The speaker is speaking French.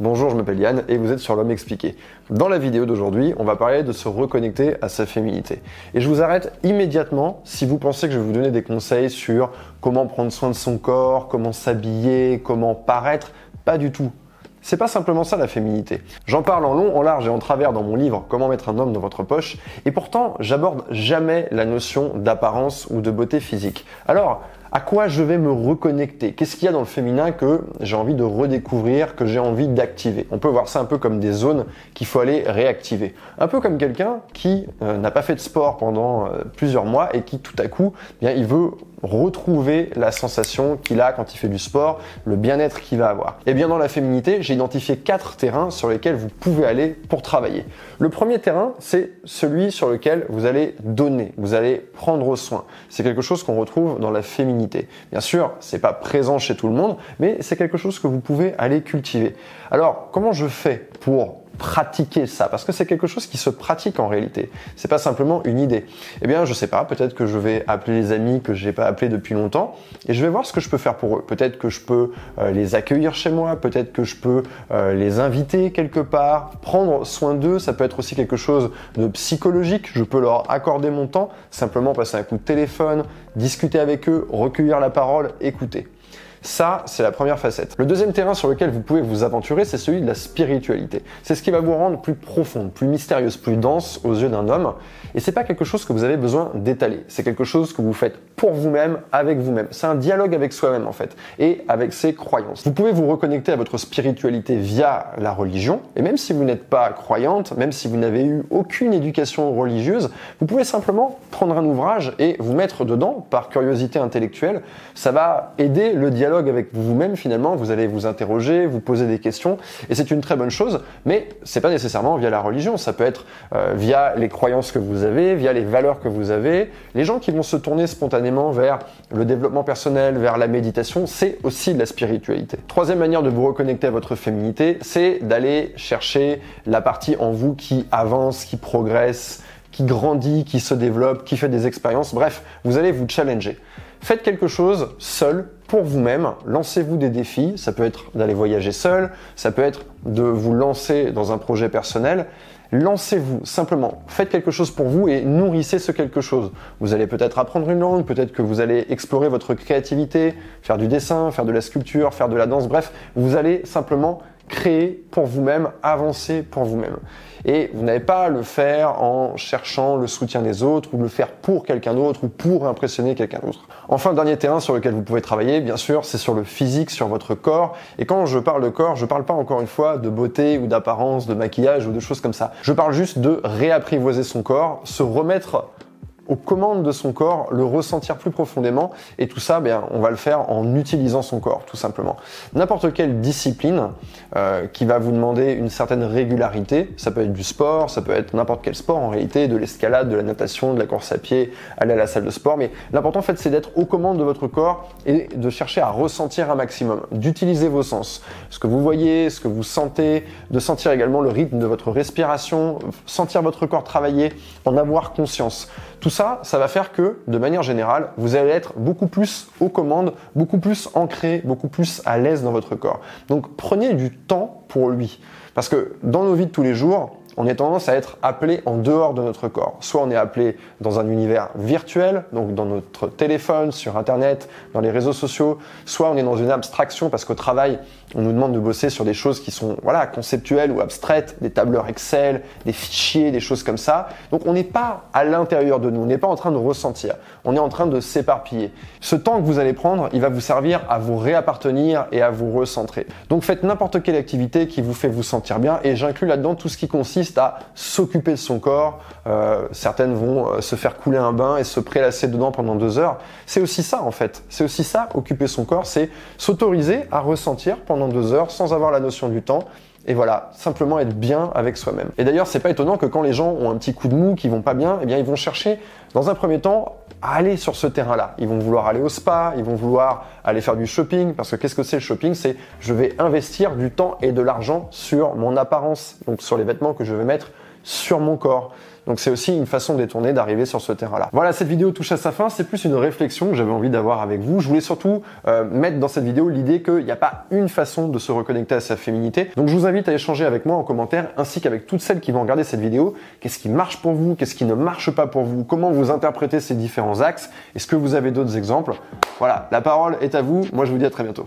Bonjour, je m'appelle Yann et vous êtes sur l'homme expliqué. Dans la vidéo d'aujourd'hui, on va parler de se reconnecter à sa féminité. Et je vous arrête immédiatement si vous pensez que je vais vous donner des conseils sur comment prendre soin de son corps, comment s'habiller, comment paraître. Pas du tout. C'est pas simplement ça la féminité. J'en parle en long, en large et en travers dans mon livre Comment mettre un homme dans votre poche, et pourtant j'aborde jamais la notion d'apparence ou de beauté physique. Alors, à quoi je vais me reconnecter? Qu'est-ce qu'il y a dans le féminin que j'ai envie de redécouvrir, que j'ai envie d'activer? On peut voir ça un peu comme des zones qu'il faut aller réactiver. Un peu comme quelqu'un qui euh, n'a pas fait de sport pendant euh, plusieurs mois et qui tout à coup, eh bien, il veut retrouver la sensation qu'il a quand il fait du sport, le bien-être qu'il va avoir. Et bien dans la féminité, j'ai identifié quatre terrains sur lesquels vous pouvez aller pour travailler. Le premier terrain, c'est celui sur lequel vous allez donner, vous allez prendre soin. C'est quelque chose qu'on retrouve dans la féminité. Bien sûr, c'est pas présent chez tout le monde, mais c'est quelque chose que vous pouvez aller cultiver. Alors, comment je fais pour pratiquer ça Parce que c'est quelque chose qui se pratique en réalité. C'est pas simplement une idée. Eh bien, je sais pas, peut-être que je vais appeler les amis que j'ai pas appelés depuis longtemps et je vais voir ce que je peux faire pour eux. Peut-être que je peux euh, les accueillir chez moi, peut-être que je peux euh, les inviter quelque part, prendre soin d'eux, ça peut être aussi quelque chose de psychologique, je peux leur accorder mon temps, simplement passer un coup de téléphone, discuter avec eux, recueillir la parole, écouter. Ça, c'est la première facette. Le deuxième terrain sur lequel vous pouvez vous aventurer, c'est celui de la spiritualité. C'est ce qui va vous rendre plus profonde, plus mystérieuse, plus dense aux yeux d'un homme. Et c'est pas quelque chose que vous avez besoin d'étaler. C'est quelque chose que vous faites pour vous-même, avec vous-même. C'est un dialogue avec soi-même, en fait, et avec ses croyances. Vous pouvez vous reconnecter à votre spiritualité via la religion. Et même si vous n'êtes pas croyante, même si vous n'avez eu aucune éducation religieuse, vous pouvez simplement prendre un ouvrage et vous mettre dedans par curiosité intellectuelle. Ça va aider le dialogue avec vous-même finalement, vous allez vous interroger, vous poser des questions, et c'est une très bonne chose, mais c'est pas nécessairement via la religion, ça peut être euh, via les croyances que vous avez, via les valeurs que vous avez. Les gens qui vont se tourner spontanément vers le développement personnel, vers la méditation, c'est aussi de la spiritualité. Troisième manière de vous reconnecter à votre féminité, c'est d'aller chercher la partie en vous qui avance, qui progresse, qui grandit, qui se développe, qui fait des expériences. Bref, vous allez vous challenger. Faites quelque chose seul pour vous-même, lancez-vous des défis, ça peut être d'aller voyager seul, ça peut être de vous lancer dans un projet personnel. Lancez-vous. Simplement, faites quelque chose pour vous et nourrissez ce quelque chose. Vous allez peut-être apprendre une langue, peut-être que vous allez explorer votre créativité, faire du dessin, faire de la sculpture, faire de la danse, bref, vous allez simplement créer pour vous-même, avancer pour vous-même. Et vous n'avez pas à le faire en cherchant le soutien des autres ou le faire pour quelqu'un d'autre ou pour impressionner quelqu'un d'autre. Enfin, dernier terrain sur lequel vous pouvez travailler, bien sûr, c'est sur le physique, sur votre corps. Et quand je parle de corps, je parle pas encore une fois de beauté ou d'apparence, de maquillage ou de choses comme ça. Je parle juste de réapprivoiser son corps, se remettre aux commandes de son corps, le ressentir plus profondément. Et tout ça, bien, on va le faire en utilisant son corps, tout simplement. N'importe quelle discipline euh, qui va vous demander une certaine régularité, ça peut être du sport, ça peut être n'importe quel sport en réalité, de l'escalade, de la natation, de la course à pied, aller à la salle de sport. Mais l'important en fait, c'est d'être aux commandes de votre corps et de chercher à ressentir un maximum, d'utiliser vos sens, ce que vous voyez, ce que vous sentez, de sentir également le rythme de votre respiration, sentir votre corps travailler, en avoir conscience. Tout ça, ça va faire que, de manière générale, vous allez être beaucoup plus aux commandes, beaucoup plus ancré, beaucoup plus à l'aise dans votre corps. Donc prenez du temps pour lui. Parce que dans nos vies de tous les jours, on est tendance à être appelé en dehors de notre corps. Soit on est appelé dans un univers virtuel, donc dans notre téléphone, sur Internet, dans les réseaux sociaux, soit on est dans une abstraction parce qu'au travail, on nous demande de bosser sur des choses qui sont voilà conceptuelles ou abstraites, des tableurs Excel, des fichiers, des choses comme ça. Donc on n'est pas à l'intérieur de nous, on n'est pas en train de ressentir, on est en train de s'éparpiller. Ce temps que vous allez prendre, il va vous servir à vous réappartenir et à vous recentrer. Donc faites n'importe quelle activité qui vous fait vous sentir bien et j'inclus là-dedans tout ce qui consiste à s'occuper de son corps. Euh, certaines vont euh, se faire couler un bain et se prélasser dedans pendant deux heures. C'est aussi ça en fait. C'est aussi ça, occuper son corps, c'est s'autoriser à ressentir pendant deux heures sans avoir la notion du temps. Et voilà, simplement être bien avec soi-même. Et d'ailleurs, c'est pas étonnant que quand les gens ont un petit coup de mou, qui vont pas bien, eh bien, ils vont chercher, dans un premier temps, à aller sur ce terrain-là. Ils vont vouloir aller au spa, ils vont vouloir aller faire du shopping, parce que qu'est-ce que c'est le shopping? C'est je vais investir du temps et de l'argent sur mon apparence, donc sur les vêtements que je vais mettre sur mon corps. Donc c'est aussi une façon détournée d'arriver sur ce terrain-là. Voilà, cette vidéo touche à sa fin. C'est plus une réflexion que j'avais envie d'avoir avec vous. Je voulais surtout euh, mettre dans cette vidéo l'idée qu'il n'y a pas une façon de se reconnecter à sa féminité. Donc je vous invite à échanger avec moi en commentaire, ainsi qu'avec toutes celles qui vont regarder cette vidéo. Qu'est-ce qui marche pour vous? Qu'est-ce qui ne marche pas pour vous? Comment vous interprétez ces différents axes? Est-ce que vous avez d'autres exemples? Voilà, la parole est à vous. Moi je vous dis à très bientôt.